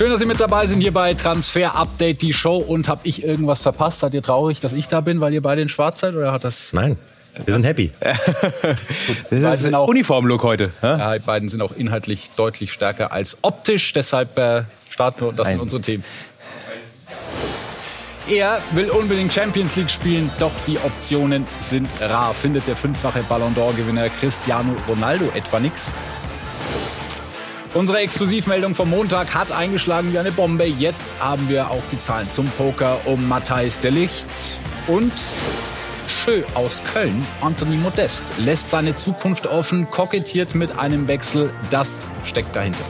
Schön, dass Sie mit dabei sind hier bei Transfer Update, die Show. Und habe ich irgendwas verpasst? Seid ihr traurig, dass ich da bin, weil ihr beide in Schwarz seid? Oder hat das. Nein. Wir sind happy. das ist auch, Uniformlook heute. Ja, die beiden sind auch inhaltlich deutlich stärker als optisch. Deshalb äh, starten wir, das sind unsere Themen. Er will unbedingt Champions League spielen, doch die Optionen sind rar. Findet der fünffache Ballon d'Or-Gewinner Cristiano Ronaldo etwa nichts? Unsere Exklusivmeldung vom Montag hat eingeschlagen wie eine Bombe. Jetzt haben wir auch die Zahlen zum Poker um Matthijs de Licht und Schö aus Köln, Anthony Modest, lässt seine Zukunft offen, kokettiert mit einem Wechsel. Das steckt dahinter.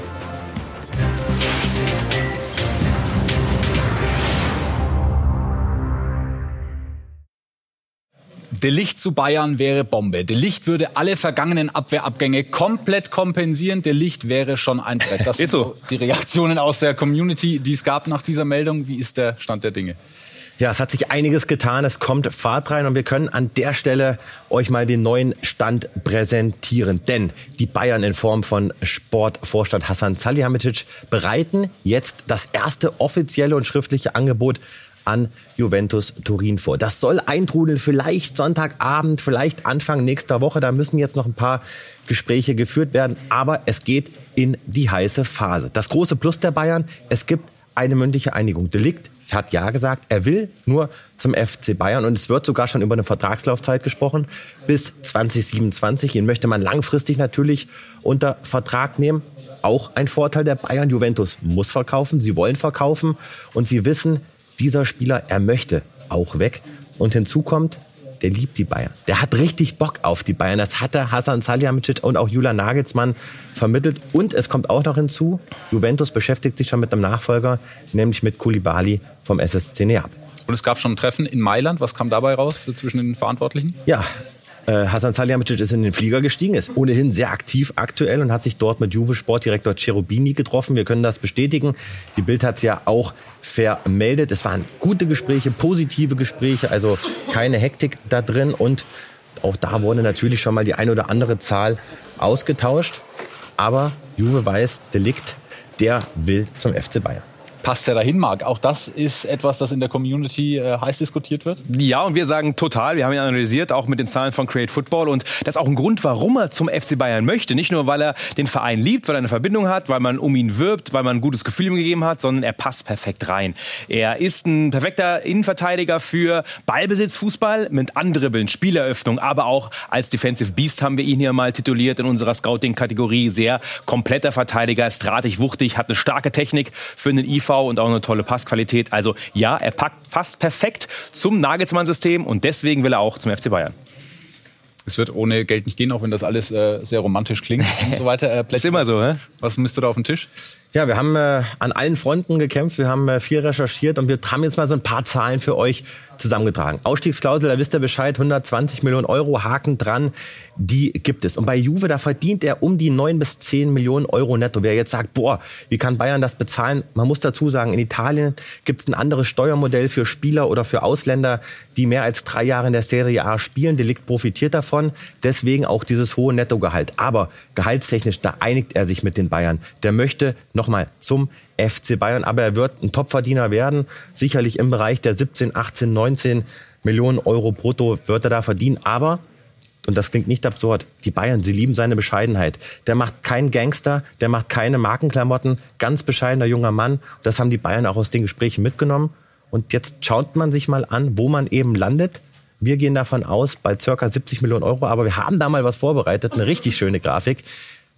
De Licht zu Bayern wäre Bombe. De Licht würde alle vergangenen Abwehrabgänge komplett kompensieren. De Licht wäre schon ein Brett. Das sind so. die Reaktionen aus der Community, die es gab nach dieser Meldung. Wie ist der Stand der Dinge? Ja, es hat sich einiges getan. Es kommt Fahrt rein und wir können an der Stelle euch mal den neuen Stand präsentieren. Denn die Bayern in Form von Sportvorstand Hassan Salihamidzic bereiten jetzt das erste offizielle und schriftliche Angebot an Juventus Turin vor. Das soll eintrudeln, vielleicht Sonntagabend, vielleicht Anfang nächster Woche. Da müssen jetzt noch ein paar Gespräche geführt werden, aber es geht in die heiße Phase. Das große Plus der Bayern, es gibt eine mündliche Einigung. Delikt hat ja gesagt, er will nur zum FC Bayern und es wird sogar schon über eine Vertragslaufzeit gesprochen bis 2027. Ihn möchte man langfristig natürlich unter Vertrag nehmen. Auch ein Vorteil der Bayern. Juventus muss verkaufen, sie wollen verkaufen und sie wissen, dieser Spieler, er möchte auch weg. Und hinzu kommt, der liebt die Bayern. Der hat richtig Bock auf die Bayern. Das hatte Hasan Salihamidzic und auch Julian Nagelsmann vermittelt. Und es kommt auch noch hinzu, Juventus beschäftigt sich schon mit einem Nachfolger, nämlich mit Koulibaly vom SSC Neapel. Und es gab schon ein Treffen in Mailand. Was kam dabei raus zwischen den Verantwortlichen? Ja, äh, Hasan Salihamidzic ist in den Flieger gestiegen, ist ohnehin sehr aktiv aktuell und hat sich dort mit Juve Sportdirektor Cherubini getroffen. Wir können das bestätigen. Die Bild hat es ja auch vermeldet. Es waren gute Gespräche, positive Gespräche, also keine Hektik da drin und auch da wurde natürlich schon mal die ein oder andere Zahl ausgetauscht. Aber Juve weiß, Delikt, der will zum FC Bayern passt er dahin, Marc? Auch das ist etwas, das in der Community äh, heiß diskutiert wird? Ja, und wir sagen total. Wir haben ihn analysiert, auch mit den Zahlen von Create Football. Und das ist auch ein Grund, warum er zum FC Bayern möchte. Nicht nur, weil er den Verein liebt, weil er eine Verbindung hat, weil man um ihn wirbt, weil man ein gutes Gefühl ihm gegeben hat, sondern er passt perfekt rein. Er ist ein perfekter Innenverteidiger für Ballbesitz, Fußball mit Andribbeln, Spieleröffnung, aber auch als Defensive Beast haben wir ihn hier mal tituliert in unserer Scouting-Kategorie. Sehr kompletter Verteidiger, ist drahtig, wuchtig, hat eine starke Technik für einen IV und auch eine tolle Passqualität. Also ja, er packt fast perfekt zum Nagelsmann-System und deswegen will er auch zum FC Bayern. Es wird ohne Geld nicht gehen, auch wenn das alles äh, sehr romantisch klingt und so weiter. Äh, ist immer so, hä? Was müsste da auf den Tisch? Ja, wir haben äh, an allen Fronten gekämpft, wir haben äh, viel recherchiert und wir haben jetzt mal so ein paar Zahlen für euch zusammengetragen. Ausstiegsklausel, da wisst ihr Bescheid, 120 Millionen Euro, Haken dran, die gibt es. Und bei Juve, da verdient er um die 9 bis 10 Millionen Euro netto. Wer jetzt sagt, boah, wie kann Bayern das bezahlen? Man muss dazu sagen, in Italien gibt es ein anderes Steuermodell für Spieler oder für Ausländer, die mehr als drei Jahre in der Serie A spielen. Delikt profitiert davon, deswegen auch dieses hohe Nettogehalt. Aber gehaltstechnisch, da einigt er sich mit den Bayern. Der möchte nochmal zum FC Bayern. Aber er wird ein Topverdiener werden. Sicherlich im Bereich der 17, 18, 19 Millionen Euro brutto wird er da verdienen. Aber, und das klingt nicht absurd, die Bayern, sie lieben seine Bescheidenheit. Der macht keinen Gangster, der macht keine Markenklamotten. Ganz bescheidener junger Mann. Das haben die Bayern auch aus den Gesprächen mitgenommen. Und jetzt schaut man sich mal an, wo man eben landet. Wir gehen davon aus, bei circa 70 Millionen Euro. Aber wir haben da mal was vorbereitet, eine richtig schöne Grafik.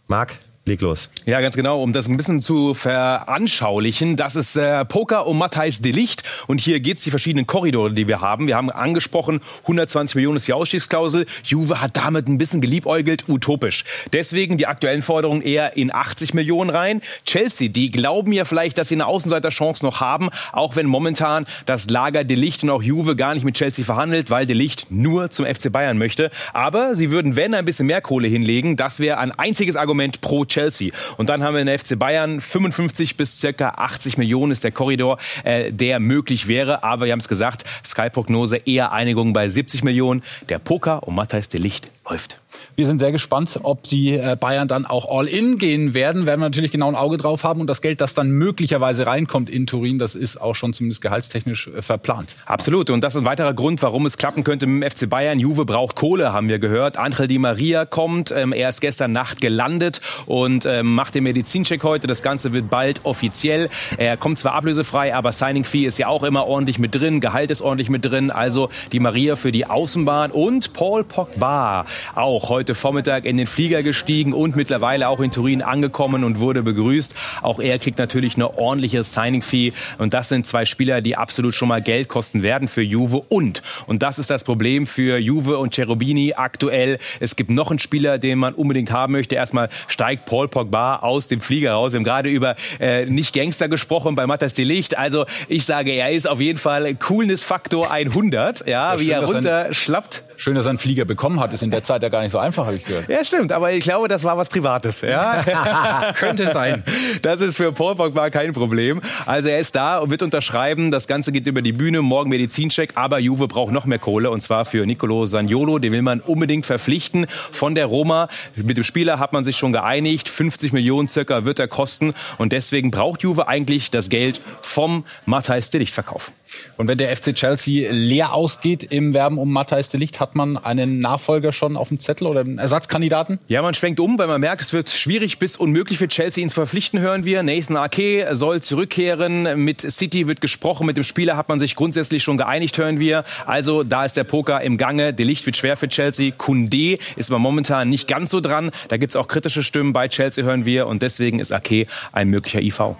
Marc, Leg los. Ja, ganz genau. Um das ein bisschen zu veranschaulichen, das ist äh, Poker um Matthijs Delicht. Und hier geht's die verschiedenen Korridore, die wir haben. Wir haben angesprochen, 120 Millionen ist die Ausstiegsklausel. Juve hat damit ein bisschen geliebäugelt, utopisch. Deswegen die aktuellen Forderungen eher in 80 Millionen rein. Chelsea, die glauben ja vielleicht, dass sie eine Außenseiterchance noch haben, auch wenn momentan das Lager Delicht und auch Juve gar nicht mit Chelsea verhandelt, weil Delicht nur zum FC Bayern möchte. Aber sie würden, wenn, ein bisschen mehr Kohle hinlegen. Das wäre ein einziges Argument pro Chelsea. Und dann haben wir den FC Bayern. 55 bis circa 80 Millionen ist der Korridor, äh, der möglich wäre. Aber wir haben es gesagt, Sky-Prognose eher Einigung bei 70 Millionen. Der Poker um Matthijs de Licht läuft. Wir sind sehr gespannt, ob die äh, Bayern dann auch all in gehen werden. Werden wir natürlich genau ein Auge drauf haben. Und das Geld, das dann möglicherweise reinkommt in Turin, das ist auch schon zumindest gehaltstechnisch äh, verplant. Absolut. Und das ist ein weiterer Grund, warum es klappen könnte mit dem FC Bayern. Juve braucht Kohle, haben wir gehört. Angel Di Maria kommt. Ähm, er ist gestern Nacht gelandet und ähm, macht den Medizincheck heute. Das Ganze wird bald offiziell. Er kommt zwar ablösefrei, aber Signing Fee ist ja auch immer ordentlich mit drin. Gehalt ist ordentlich mit drin. Also Di Maria für die Außenbahn und Paul Pogba auch heute Vormittag in den Flieger gestiegen und mittlerweile auch in Turin angekommen und wurde begrüßt. Auch er kriegt natürlich eine ordentliche Signing-Fee. Und das sind zwei Spieler, die absolut schon mal Geld kosten werden für Juve. Und, und das ist das Problem für Juve und Cherubini aktuell. Es gibt noch einen Spieler, den man unbedingt haben möchte. Erstmal steigt Paul Pogba aus dem Flieger raus. Wir haben gerade über äh, nicht Gangster gesprochen bei Matthias de Licht. Also ich sage, er ist auf jeden Fall Coolness-Faktor 100. Ja, wie er runterschlappt. Schön, dass er einen Flieger bekommen hat. Ist in der Zeit ja gar nicht so einfach, habe ich gehört. Ja, stimmt. Aber ich glaube, das war was Privates. Ja? Könnte sein. Das ist für Paul Pogba kein Problem. Also er ist da und wird unterschreiben. Das Ganze geht über die Bühne. Morgen Medizincheck. Aber Juve braucht noch mehr Kohle. Und zwar für Nicolo Saniolo. Den will man unbedingt verpflichten von der Roma. Mit dem Spieler hat man sich schon geeinigt. 50 Millionen circa wird er kosten. Und deswegen braucht Juve eigentlich das Geld vom Matthijs Delicht-Verkauf. Und wenn der FC Chelsea leer ausgeht im Werben um Matthijs Delicht, hat man einen Nachfolger schon auf dem Zettel oder einen Ersatzkandidaten? Ja, man schwenkt um, weil man merkt, es wird schwierig bis unmöglich für Chelsea ihn zu verpflichten, hören wir. Nathan Ake soll zurückkehren. Mit City wird gesprochen. Mit dem Spieler hat man sich grundsätzlich schon geeinigt, hören wir. Also da ist der Poker im Gange. Delicht wird schwer für Chelsea. Kunde ist aber momentan nicht ganz so dran. Da gibt es auch kritische Stimmen bei Chelsea, hören wir. Und deswegen ist Ake ein möglicher IV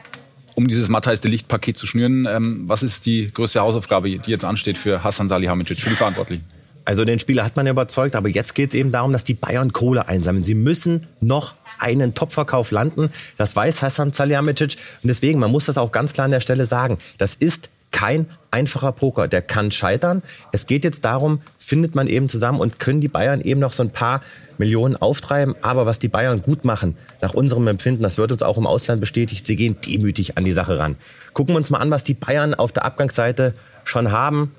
um dieses Matthijs de Licht-Paket zu schnüren. Ähm, was ist die größte Hausaufgabe, die jetzt ansteht für Hassan Salihamidzic, für die Verantwortlichen? Also den Spieler hat man überzeugt, aber jetzt geht es eben darum, dass die Bayern Kohle einsammeln. Sie müssen noch einen Topverkauf landen. Das weiß Hassan Salihamidzic. Und deswegen, man muss das auch ganz klar an der Stelle sagen, das ist kein einfacher Poker. Der kann scheitern. Es geht jetzt darum, findet man eben zusammen und können die Bayern eben noch so ein paar Millionen auftreiben. Aber was die Bayern gut machen, nach unserem Empfinden, das wird uns auch im Ausland bestätigt, sie gehen demütig an die Sache ran. Gucken wir uns mal an, was die Bayern auf der Abgangsseite schon haben.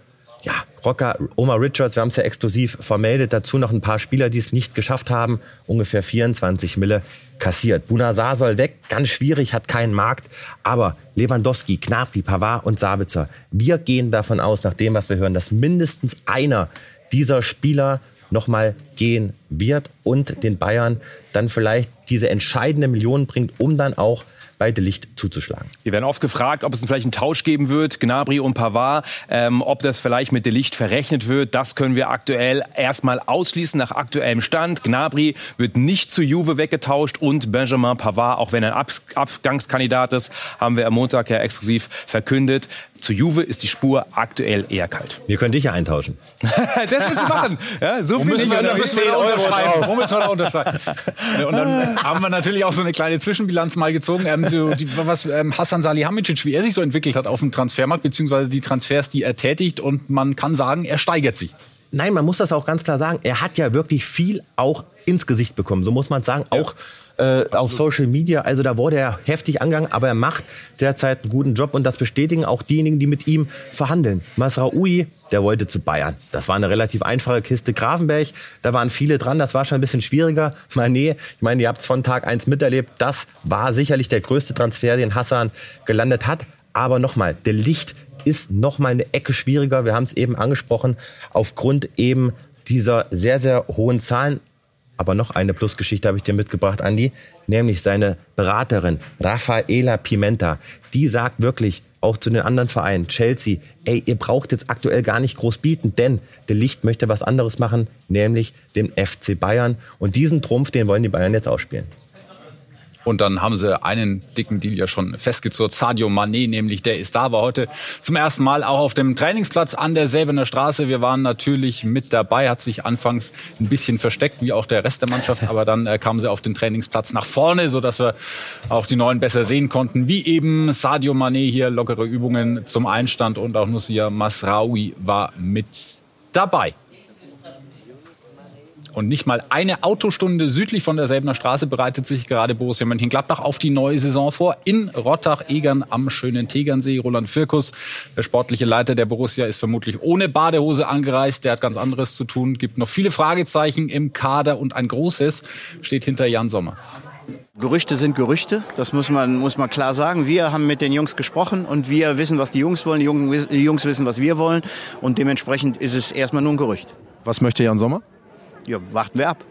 Ja, Rocker, Omar Richards, wir haben es ja exklusiv vermeldet. Dazu noch ein paar Spieler, die es nicht geschafft haben. Ungefähr 24 Mille kassiert. Bunazar soll weg, ganz schwierig, hat keinen Markt. Aber Lewandowski, Gnabry, Pavard und Sabitzer, wir gehen davon aus, nach dem, was wir hören, dass mindestens einer dieser Spieler nochmal gehen wird und den Bayern dann vielleicht diese entscheidende Million bringt, um dann auch bei Licht zuzuschlagen. Wir werden oft gefragt, ob es vielleicht einen Tausch geben wird, Gnabry und Pavard, ähm, ob das vielleicht mit Licht verrechnet wird. Das können wir aktuell erstmal ausschließen nach aktuellem Stand. Gnabry wird nicht zu Juve weggetauscht und Benjamin Pavard, auch wenn er ein Ab Abgangskandidat ist, haben wir am Montag ja exklusiv verkündet, zu Juve ist die Spur aktuell eher kalt. Wir können dich ja eintauschen. das willst du machen. Ja, so müssen, wir, da müssen wir da unterschreiben. Wo müssen wir da unterschreiben? Und dann haben wir natürlich auch so eine kleine Zwischenbilanz mal gezogen. Ähm, so die, was ähm, Hassan Salihamidzic, wie er sich so entwickelt hat auf dem Transfermarkt, beziehungsweise die Transfers, die er tätigt. Und man kann sagen, er steigert sich. Nein, man muss das auch ganz klar sagen. Er hat ja wirklich viel auch ins Gesicht bekommen. So muss man sagen. Auch ja äh, auf Social Media. Also da wurde er heftig angegangen, aber er macht derzeit einen guten Job und das bestätigen auch diejenigen, die mit ihm verhandeln. Masraoui, der wollte zu Bayern. Das war eine relativ einfache Kiste. Grafenberg, da waren viele dran, das war schon ein bisschen schwieriger. Mané, ich meine, ihr habt es von Tag eins miterlebt, das war sicherlich der größte Transfer, den Hassan gelandet hat. Aber nochmal, der Licht ist nochmal eine Ecke schwieriger. Wir haben es eben angesprochen, aufgrund eben dieser sehr, sehr hohen Zahlen. Aber noch eine Plusgeschichte habe ich dir mitgebracht, Andi, nämlich seine Beraterin Rafaela Pimenta. Die sagt wirklich auch zu den anderen Vereinen, Chelsea, ey, ihr braucht jetzt aktuell gar nicht groß bieten, denn der Licht möchte was anderes machen, nämlich den FC Bayern. Und diesen Trumpf, den wollen die Bayern jetzt ausspielen. Und dann haben sie einen dicken Deal ja schon festgezurrt. Sadio Mané, nämlich der ist da, war heute zum ersten Mal auch auf dem Trainingsplatz an der Säbener Straße. Wir waren natürlich mit dabei, hat sich anfangs ein bisschen versteckt, wie auch der Rest der Mannschaft. Aber dann äh, kamen sie auf den Trainingsplatz nach vorne, sodass wir auch die Neuen besser sehen konnten. Wie eben Sadio Mané hier lockere Übungen zum Einstand und auch Nussia Masraoui war mit dabei. Und nicht mal eine Autostunde südlich von der Säbener Straße bereitet sich gerade Borussia Mönchengladbach auf die neue Saison vor. In Rottach-Egern am schönen Tegernsee. Roland Firkus, der sportliche Leiter der Borussia, ist vermutlich ohne Badehose angereist. Der hat ganz anderes zu tun. Gibt noch viele Fragezeichen im Kader und ein großes steht hinter Jan Sommer. Gerüchte sind Gerüchte, das muss man, muss man klar sagen. Wir haben mit den Jungs gesprochen und wir wissen, was die Jungs wollen. Die Jungs wissen, was wir wollen. Und dementsprechend ist es erstmal nur ein Gerücht. Was möchte Jan Sommer? Ja, warten wir ab.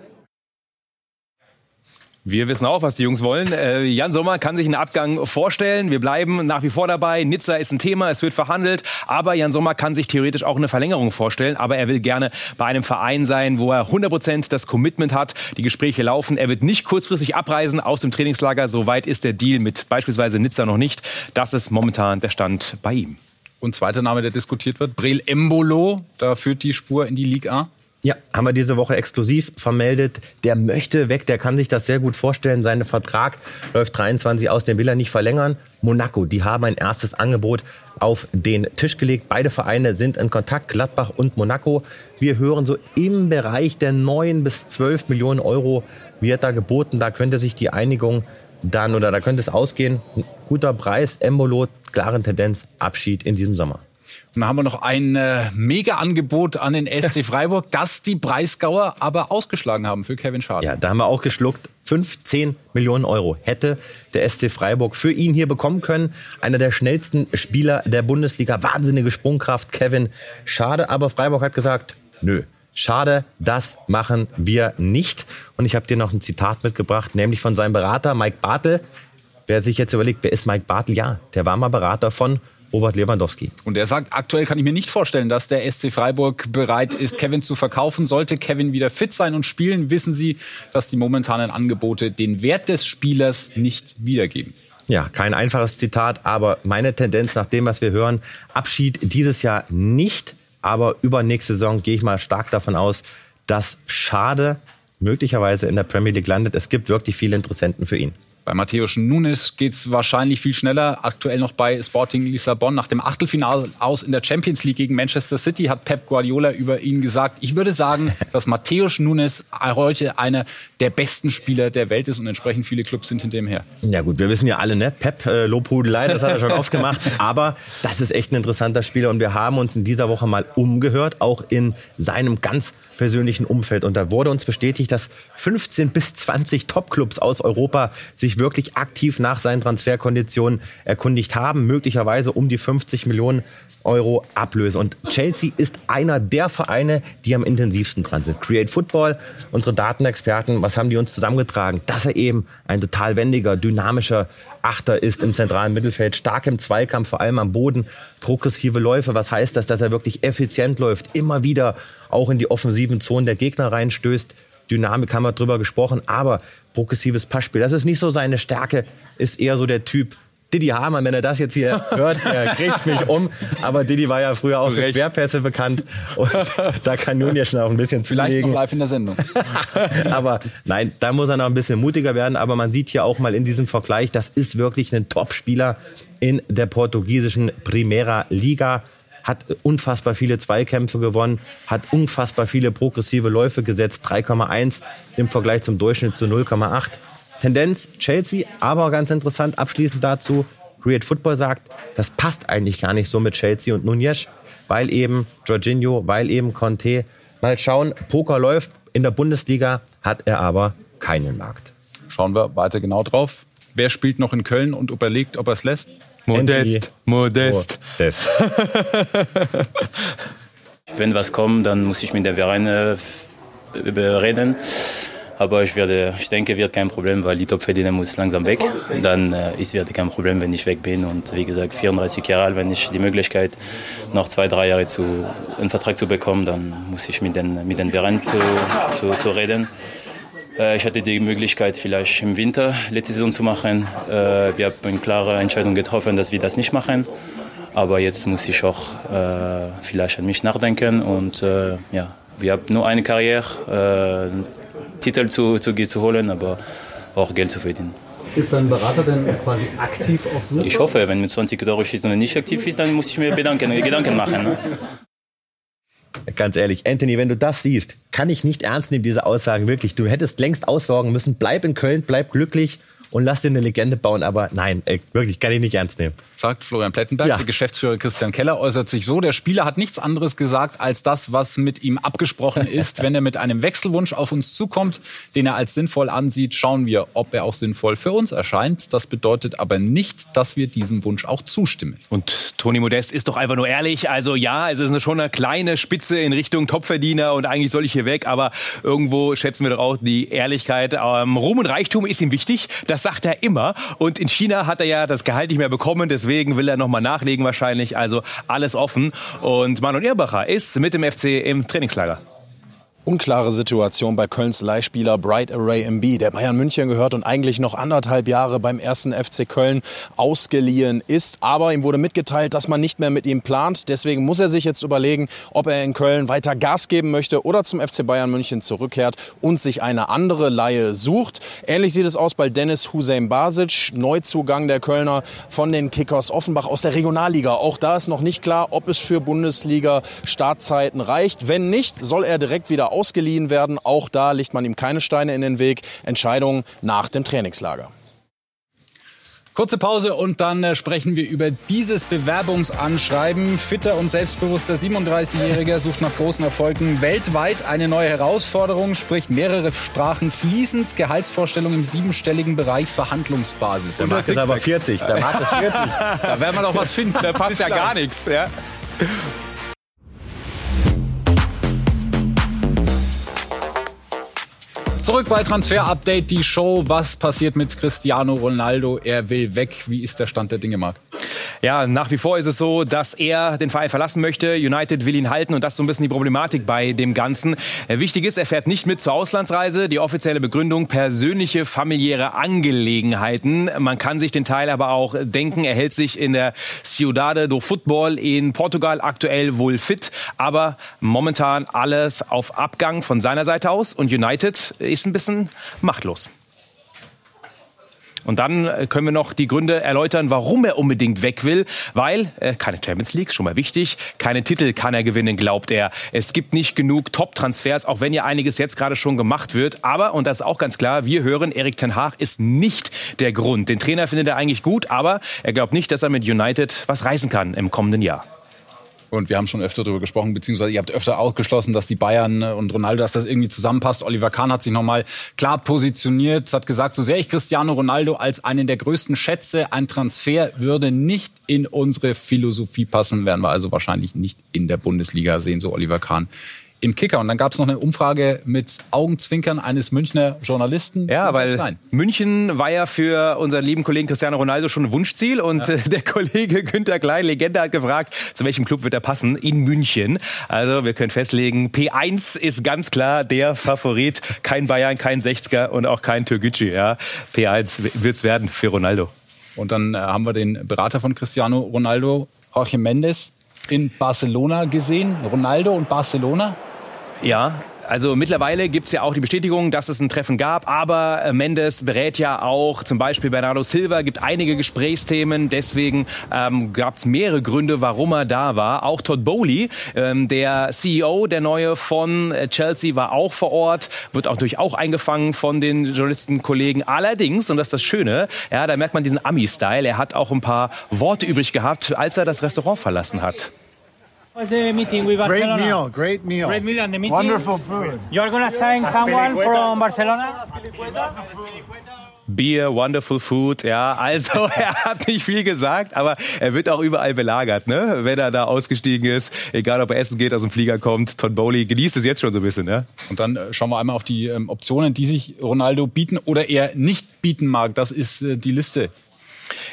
Wir wissen auch, was die Jungs wollen. Äh, Jan Sommer kann sich einen Abgang vorstellen. Wir bleiben nach wie vor dabei. Nizza ist ein Thema, es wird verhandelt. Aber Jan Sommer kann sich theoretisch auch eine Verlängerung vorstellen. Aber er will gerne bei einem Verein sein, wo er 100% das Commitment hat. Die Gespräche laufen. Er wird nicht kurzfristig abreisen aus dem Trainingslager. Soweit ist der Deal mit beispielsweise Nizza noch nicht. Das ist momentan der Stand bei ihm. Und zweiter Name, der diskutiert wird, Brel Embolo. Da führt die Spur in die Liga A. Ja, haben wir diese Woche exklusiv vermeldet. Der möchte weg, der kann sich das sehr gut vorstellen. Sein Vertrag läuft 23 aus, den will er nicht verlängern. Monaco, die haben ein erstes Angebot auf den Tisch gelegt. Beide Vereine sind in Kontakt, Gladbach und Monaco. Wir hören so im Bereich der 9 bis 12 Millionen Euro wird da geboten. Da könnte sich die Einigung dann oder da könnte es ausgehen. Guter Preis, Embolo, klare Tendenz, Abschied in diesem Sommer. Dann haben wir noch ein äh, Mega-Angebot an den SC Freiburg, das die Breisgauer aber ausgeschlagen haben für Kevin Schade. Ja, da haben wir auch geschluckt. 15 Millionen Euro hätte der SC Freiburg für ihn hier bekommen können. Einer der schnellsten Spieler der Bundesliga. Wahnsinnige Sprungkraft, Kevin. Schade, aber Freiburg hat gesagt, nö. Schade, das machen wir nicht. Und ich habe dir noch ein Zitat mitgebracht, nämlich von seinem Berater Mike Bartel. Wer sich jetzt überlegt, wer ist Mike Bartel? Ja, der war mal Berater von Robert Lewandowski. Und er sagt, aktuell kann ich mir nicht vorstellen, dass der SC Freiburg bereit ist, Kevin zu verkaufen. Sollte Kevin wieder fit sein und spielen, wissen Sie, dass die momentanen Angebote den Wert des Spielers nicht wiedergeben. Ja, kein einfaches Zitat, aber meine Tendenz nach dem, was wir hören, Abschied dieses Jahr nicht, aber übernächste Saison gehe ich mal stark davon aus, dass Schade möglicherweise in der Premier League landet. Es gibt wirklich viele Interessenten für ihn. Bei Matthäus Nunes geht es wahrscheinlich viel schneller. Aktuell noch bei Sporting Lissabon. Nach dem Achtelfinal aus in der Champions League gegen Manchester City hat Pep Guardiola über ihn gesagt, ich würde sagen, dass Matthäus Nunes heute einer der besten Spieler der Welt ist und entsprechend viele Clubs sind hinter ihm her. Ja gut, wir wissen ja alle, ne? Pep äh, Lobhudelei, das hat er schon oft gemacht. Aber das ist echt ein interessanter Spieler und wir haben uns in dieser Woche mal umgehört, auch in seinem ganz persönlichen Umfeld. Und da wurde uns bestätigt, dass 15 bis 20 Topclubs aus Europa sich sich wirklich aktiv nach seinen Transferkonditionen erkundigt haben, möglicherweise um die 50 Millionen Euro Ablöse. Und Chelsea ist einer der Vereine, die am intensivsten dran sind. Create Football, unsere Datenexperten, was haben die uns zusammengetragen? Dass er eben ein total wendiger, dynamischer Achter ist im zentralen Mittelfeld, stark im Zweikampf, vor allem am Boden, progressive Läufe. Was heißt das? Dass er wirklich effizient läuft, immer wieder auch in die offensiven Zonen der Gegner reinstößt. Dynamik haben wir drüber gesprochen, aber progressives Passspiel, das ist nicht so seine Stärke, ist eher so der Typ Didi Hamann, wenn er das jetzt hier hört, er kriegt mich um. Aber Didi war ja früher auch für Querpässe bekannt. Und da kann nun ja schon auch ein bisschen Vielleicht zulegen. noch live in der Sendung. aber nein, da muss er noch ein bisschen mutiger werden. Aber man sieht hier auch mal in diesem Vergleich, das ist wirklich ein Top-Spieler in der portugiesischen Primera Liga hat unfassbar viele Zweikämpfe gewonnen, hat unfassbar viele progressive Läufe gesetzt, 3,1 im Vergleich zum Durchschnitt zu 0,8. Tendenz Chelsea, aber ganz interessant abschließend dazu, Create Football sagt, das passt eigentlich gar nicht so mit Chelsea und Nunez, weil eben Jorginho, weil eben Conte. Mal schauen, Poker läuft. In der Bundesliga hat er aber keinen Markt. Schauen wir weiter genau drauf. Wer spielt noch in Köln und überlegt, ob er es lässt? Modest, Modest. Modest. Wenn was kommt, dann muss ich mit der Verein äh, reden. Aber ich, werde, ich denke, wird kein Problem, weil die Topverdiener muss langsam weg. Dann äh, ist wird kein Problem, wenn ich weg bin. Und wie gesagt, 34 Jahre alt, wenn ich die Möglichkeit noch zwei, drei Jahre zu, einen Vertrag zu bekommen, dann muss ich mit den, mit den Vereinen zu, zu, zu reden. Äh, ich hatte die Möglichkeit, vielleicht im Winter letzte Saison zu machen. Äh, wir haben eine klare Entscheidung getroffen, dass wir das nicht machen. Aber jetzt muss ich auch äh, vielleicht an mich nachdenken. Und ja, wir haben nur eine Karriere, Titel zu, zu, zu holen, aber auch Geld zu verdienen. Ist dein Berater denn quasi aktiv auf Suche? Ich hoffe, wenn mit 20 Tore schießt und nicht aktiv ist, dann muss ich mir Gedanken, Gedanken machen. Ne? Ganz ehrlich, Anthony, wenn du das siehst, kann ich nicht ernst nehmen, diese Aussagen wirklich. Du hättest längst aussorgen müssen, bleib in Köln, bleib glücklich und lass dir eine Legende bauen. Aber nein, ey, wirklich, kann ich nicht ernst nehmen. Sagt Florian Plettenberg. Ja. Der Geschäftsführer Christian Keller äußert sich so. Der Spieler hat nichts anderes gesagt als das, was mit ihm abgesprochen ist. Wenn er mit einem Wechselwunsch auf uns zukommt, den er als sinnvoll ansieht, schauen wir, ob er auch sinnvoll für uns erscheint. Das bedeutet aber nicht, dass wir diesem Wunsch auch zustimmen. Und Toni Modest ist doch einfach nur ehrlich. Also ja, es ist schon eine kleine Spitze in Richtung Topverdiener und eigentlich soll ich hier weg. Aber irgendwo schätzen wir doch auch die Ehrlichkeit. Ähm, Ruhm und Reichtum ist ihm wichtig. Das sagt er immer. Und in China hat er ja das Gehalt nicht mehr bekommen, deswegen will er nochmal nachlegen wahrscheinlich. Also alles offen. Und Manuel Irbacher ist mit dem FC im Trainingslager unklare Situation bei Kölns Leihspieler Bright Array MB, der Bayern München gehört und eigentlich noch anderthalb Jahre beim ersten FC Köln ausgeliehen ist. Aber ihm wurde mitgeteilt, dass man nicht mehr mit ihm plant. Deswegen muss er sich jetzt überlegen, ob er in Köln weiter Gas geben möchte oder zum FC Bayern München zurückkehrt und sich eine andere Leihe sucht. Ähnlich sieht es aus bei Dennis Hussein Basic, Neuzugang der Kölner von den Kickers Offenbach aus der Regionalliga. Auch da ist noch nicht klar, ob es für Bundesliga Startzeiten reicht. Wenn nicht, soll er direkt wieder ausgeliehen werden. Auch da legt man ihm keine Steine in den Weg. Entscheidung nach dem Trainingslager. Kurze Pause und dann äh, sprechen wir über dieses Bewerbungsanschreiben. Fitter und selbstbewusster 37-Jähriger sucht nach großen Erfolgen weltweit eine neue Herausforderung, spricht mehrere Sprachen fließend, Gehaltsvorstellung im siebenstelligen Bereich, Verhandlungsbasis. Der Markt ist aber 40. Der Markt ist 40. da werden wir doch was finden. Da passt ja gar nichts. Ja. Zurück bei Transfer Update, die Show. Was passiert mit Cristiano Ronaldo? Er will weg. Wie ist der Stand der Dinge, Marc? Ja, nach wie vor ist es so, dass er den Verein verlassen möchte. United will ihn halten und das ist so ein bisschen die Problematik bei dem Ganzen. Äh, wichtig ist, er fährt nicht mit zur Auslandsreise. Die offizielle Begründung persönliche familiäre Angelegenheiten. Man kann sich den Teil aber auch denken, er hält sich in der Ciudade do Football in Portugal aktuell wohl fit, aber momentan alles auf Abgang von seiner Seite aus und United ist ein bisschen machtlos. Und dann äh, können wir noch die Gründe erläutern, warum er unbedingt weg will. Weil äh, keine Champions League, schon mal wichtig, keine Titel kann er gewinnen, glaubt er. Es gibt nicht genug Top-Transfers, auch wenn ja einiges jetzt gerade schon gemacht wird. Aber, und das ist auch ganz klar, wir hören, Erik Ten Haag ist nicht der Grund. Den Trainer findet er eigentlich gut, aber er glaubt nicht, dass er mit United was reißen kann im kommenden Jahr. Und wir haben schon öfter darüber gesprochen, beziehungsweise ihr habt öfter ausgeschlossen, dass die Bayern äh, und Ronaldo, dass das irgendwie zusammenpasst. Oliver Kahn hat sich nochmal klar positioniert, hat gesagt, so sehr ich Cristiano Ronaldo als einen der größten schätze, ein Transfer würde nicht in unsere Philosophie passen, werden wir also wahrscheinlich nicht in der Bundesliga sehen, so Oliver Kahn im Kicker. Und dann gab es noch eine Umfrage mit Augenzwinkern eines Münchner Journalisten. Ja, weil Nein. München war ja für unseren lieben Kollegen Cristiano Ronaldo schon ein Wunschziel. Und ja. der Kollege Günther Klein, Legende, hat gefragt, zu welchem Club wird er passen? In München. Also wir können festlegen, P1 ist ganz klar der Favorit. Kein Bayern, kein 60er und auch kein Türkgücü. Ja, P1 wird's werden für Ronaldo. Und dann äh, haben wir den Berater von Cristiano Ronaldo, Jorge Mendes, in Barcelona gesehen. Ronaldo und Barcelona. Ja, also mittlerweile gibt es ja auch die Bestätigung, dass es ein Treffen gab, aber äh, Mendes berät ja auch zum Beispiel Bernardo Silva, gibt einige Gesprächsthemen, deswegen ähm, gab es mehrere Gründe, warum er da war. Auch Todd Bowley, ähm, der CEO, der neue von äh, Chelsea, war auch vor Ort, wird auch durch auch eingefangen von den Journalistenkollegen. Allerdings, und das ist das Schöne, ja, da merkt man diesen Ami-Style, er hat auch ein paar Worte übrig gehabt, als er das Restaurant verlassen hat. Was the meeting with Barcelona? Great meal, great meal. Great meal and the meeting. Wonderful food. You're gonna sign someone from Barcelona? Beer, wonderful food, ja. Also er hat nicht viel gesagt, aber er wird auch überall belagert, ne? Wenn er da ausgestiegen ist, egal ob er essen geht, aus dem Flieger kommt. Todd Bowley genießt es jetzt schon so ein bisschen, ne? Und dann äh, schauen wir einmal auf die ähm, Optionen, die sich Ronaldo bieten oder er nicht bieten mag. Das ist äh, die Liste.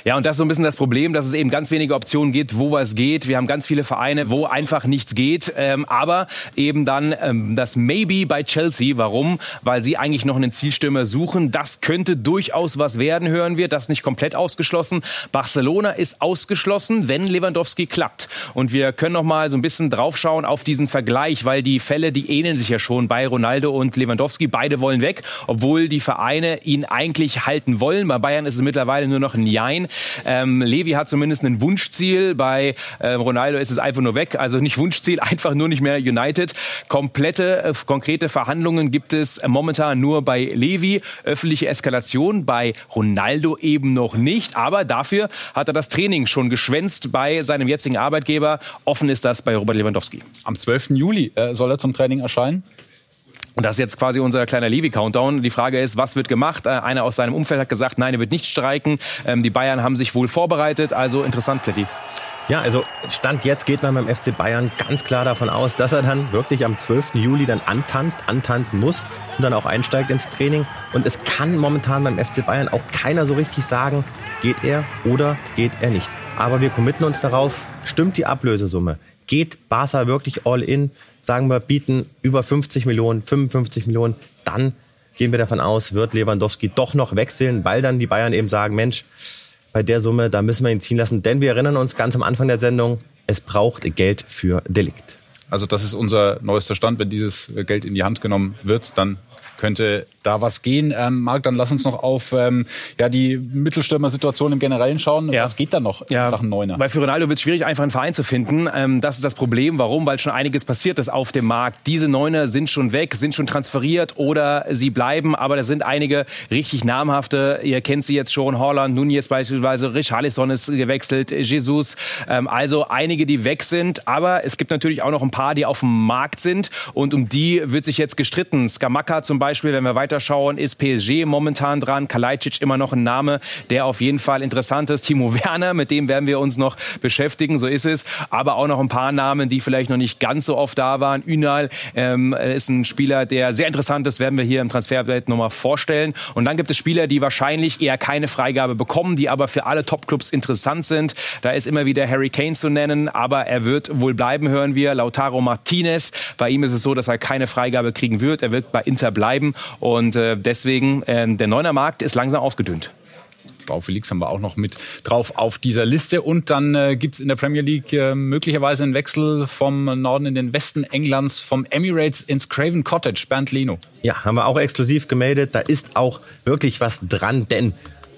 Ja, und das ist so ein bisschen das Problem, dass es eben ganz wenige Optionen gibt, wo was geht. Wir haben ganz viele Vereine, wo einfach nichts geht. Ähm, aber eben dann ähm, das Maybe bei Chelsea. Warum? Weil sie eigentlich noch einen Zielstürmer suchen. Das könnte durchaus was werden, hören wir. Das ist nicht komplett ausgeschlossen. Barcelona ist ausgeschlossen, wenn Lewandowski klappt. Und wir können noch mal so ein bisschen draufschauen auf diesen Vergleich, weil die Fälle, die ähneln sich ja schon bei Ronaldo und Lewandowski. Beide wollen weg, obwohl die Vereine ihn eigentlich halten wollen. Bei Bayern ist es mittlerweile nur noch ein Jein. Ähm, Levi hat zumindest ein Wunschziel. Bei äh, Ronaldo ist es einfach nur weg. Also nicht Wunschziel, einfach nur nicht mehr United. Komplette, äh, konkrete Verhandlungen gibt es momentan nur bei Levi. Öffentliche Eskalation bei Ronaldo eben noch nicht. Aber dafür hat er das Training schon geschwänzt bei seinem jetzigen Arbeitgeber. Offen ist das bei Robert Lewandowski. Am 12. Juli äh, soll er zum Training erscheinen. Und das ist jetzt quasi unser kleiner Levi-Countdown. Die Frage ist, was wird gemacht? Äh, einer aus seinem Umfeld hat gesagt, nein, er wird nicht streiken. Ähm, die Bayern haben sich wohl vorbereitet. Also interessant, Pletti. Ja, also Stand jetzt geht man beim FC Bayern ganz klar davon aus, dass er dann wirklich am 12. Juli dann antanzt, antanzen muss und dann auch einsteigt ins Training. Und es kann momentan beim FC Bayern auch keiner so richtig sagen, geht er oder geht er nicht. Aber wir committen uns darauf, stimmt die Ablösesumme. Geht Barca wirklich all in? Sagen wir, bieten über 50 Millionen, 55 Millionen, dann gehen wir davon aus, wird Lewandowski doch noch wechseln, weil dann die Bayern eben sagen, Mensch, bei der Summe, da müssen wir ihn ziehen lassen. Denn wir erinnern uns ganz am Anfang der Sendung, es braucht Geld für Delikt. Also das ist unser neuester Stand. Wenn dieses Geld in die Hand genommen wird, dann könnte da was gehen. Ähm, Marc, dann lass uns noch auf ähm, ja, die Mittelstürmer-Situation im Generellen schauen. Ja. Was geht da noch ja. in Sachen Neuner? Weil für Ronaldo wird es schwierig, einfach einen Verein zu finden. Ähm, das ist das Problem. Warum? Weil schon einiges passiert ist auf dem Markt. Diese Neuner sind schon weg, sind schon transferiert oder sie bleiben. Aber da sind einige richtig namhafte. Ihr kennt sie jetzt schon. Holland, Nunez beispielsweise. Richarlison ist gewechselt. Jesus. Ähm, also einige, die weg sind. Aber es gibt natürlich auch noch ein paar, die auf dem Markt sind. Und um die wird sich jetzt gestritten. Skamaka zum Beispiel, wenn wir weiterschauen, ist PSG momentan dran. Kalajdzic immer noch ein Name, der auf jeden Fall interessant ist. Timo Werner, mit dem werden wir uns noch beschäftigen, so ist es. Aber auch noch ein paar Namen, die vielleicht noch nicht ganz so oft da waren. Ünal ähm, ist ein Spieler, der sehr interessant ist, werden wir hier im Transferupdate nochmal vorstellen. Und dann gibt es Spieler, die wahrscheinlich eher keine Freigabe bekommen, die aber für alle Topclubs interessant sind. Da ist immer wieder Harry Kane zu nennen, aber er wird wohl bleiben, hören wir. Lautaro Martinez, bei ihm ist es so, dass er keine Freigabe kriegen wird. Er wird bei Inter bleiben und äh, deswegen, äh, der Neuner Markt ist langsam ausgedünnt. Joao Felix haben wir auch noch mit drauf auf dieser Liste. Und dann äh, gibt in der Premier League äh, möglicherweise einen Wechsel vom Norden in den Westen Englands, vom Emirates ins Craven Cottage. Bernd Leno. Ja, haben wir auch exklusiv gemeldet. Da ist auch wirklich was dran, denn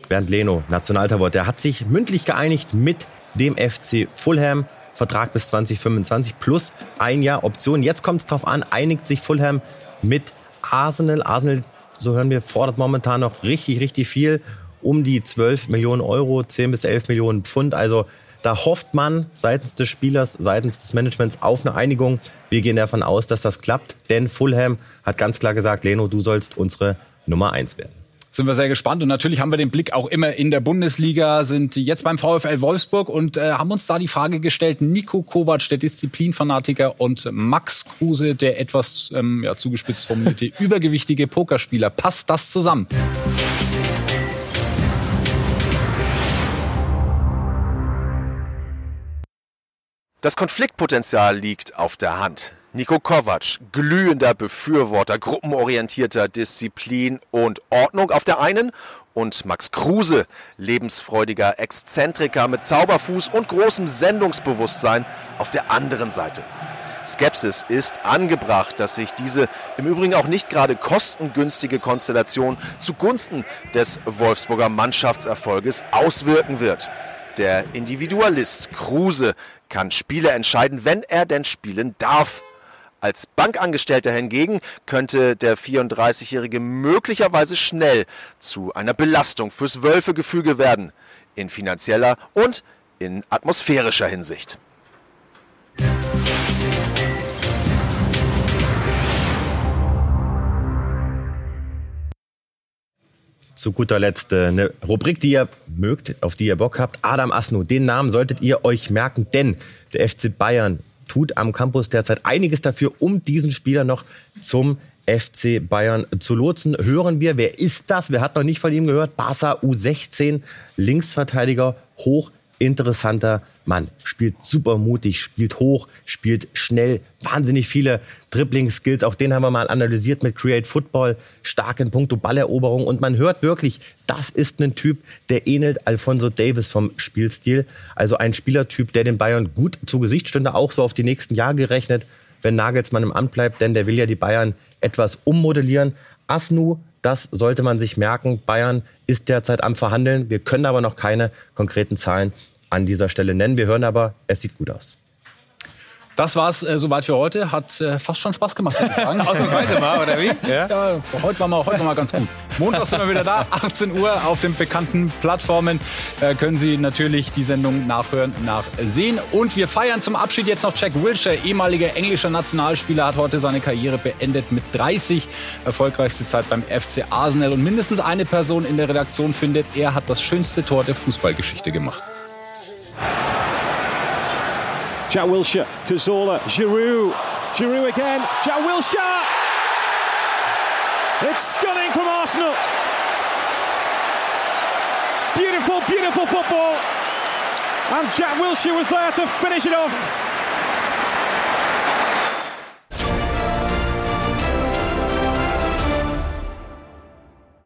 Bernd Leno, Nationaltorwart, der hat sich mündlich geeinigt mit dem FC Fulham. Vertrag bis 2025 plus ein Jahr Option. Jetzt kommt es darauf an, einigt sich Fulham mit Arsenal. Arsenal, so hören wir, fordert momentan noch richtig, richtig viel. Um die 12 Millionen Euro, 10 bis 11 Millionen Pfund. Also da hofft man seitens des Spielers, seitens des Managements auf eine Einigung. Wir gehen davon aus, dass das klappt, denn Fulham hat ganz klar gesagt, Leno, du sollst unsere Nummer eins werden sind wir sehr gespannt. Und natürlich haben wir den Blick auch immer in der Bundesliga, sind jetzt beim VfL Wolfsburg und äh, haben uns da die Frage gestellt, Nico Kovac, der Disziplinfanatiker und Max Kruse, der etwas ähm, ja, zugespitzt formulierte übergewichtige Pokerspieler. Passt das zusammen? Das Konfliktpotenzial liegt auf der Hand. Nico Kovac, glühender Befürworter gruppenorientierter Disziplin und Ordnung auf der einen und Max Kruse, lebensfreudiger Exzentriker mit Zauberfuß und großem Sendungsbewusstsein auf der anderen Seite. Skepsis ist angebracht, dass sich diese im Übrigen auch nicht gerade kostengünstige Konstellation zugunsten des Wolfsburger Mannschaftserfolges auswirken wird. Der Individualist Kruse kann Spiele entscheiden, wenn er denn spielen darf. Als Bankangestellter hingegen könnte der 34-Jährige möglicherweise schnell zu einer Belastung fürs Wölfegefüge werden, in finanzieller und in atmosphärischer Hinsicht. Zu guter Letzt äh, eine Rubrik, die ihr mögt, auf die ihr Bock habt. Adam Asno, den Namen solltet ihr euch merken, denn der FC Bayern tut am Campus derzeit einiges dafür, um diesen Spieler noch zum FC Bayern zu lotsen. Hören wir, wer ist das? Wer hat noch nicht von ihm gehört? Barca U16, Linksverteidiger, hoch interessanter Mann. Spielt super mutig, spielt hoch, spielt schnell, wahnsinnig viele Dribbling-Skills. Auch den haben wir mal analysiert mit Create Football. Stark in puncto Balleroberung. Und man hört wirklich, das ist ein Typ, der ähnelt Alfonso Davis vom Spielstil. Also ein Spielertyp, der den Bayern gut zu Gesicht stünde, auch so auf die nächsten Jahre gerechnet, wenn Nagelsmann im Amt bleibt. Denn der will ja die Bayern etwas ummodellieren. Asnu, das sollte man sich merken. Bayern ist derzeit am Verhandeln. Wir können aber noch keine konkreten Zahlen an dieser Stelle nennen. Wir hören aber, es sieht gut aus. Das war's äh, soweit für heute. Hat äh, fast schon Spaß gemacht, würde ich sagen. Ausnahmsweise mal, oder wie? Ja, heute war mal, heute war mal ganz gut. Montag sind wir wieder da, 18 Uhr auf den bekannten Plattformen. Äh, können Sie natürlich die Sendung nachhören, nachsehen. Und wir feiern zum Abschied jetzt noch Jack Wilshere, ehemaliger englischer Nationalspieler, hat heute seine Karriere beendet mit 30. Erfolgreichste Zeit beim FC Arsenal. Und mindestens eine Person in der Redaktion findet, er hat das schönste Tor der Fußballgeschichte gemacht. Jack Wilshere, Cazorla, Giroud, Giroud again, Jack Wilshere! It's stunning from Arsenal. Beautiful, beautiful football. And Jack Wilshere was there to finish it off.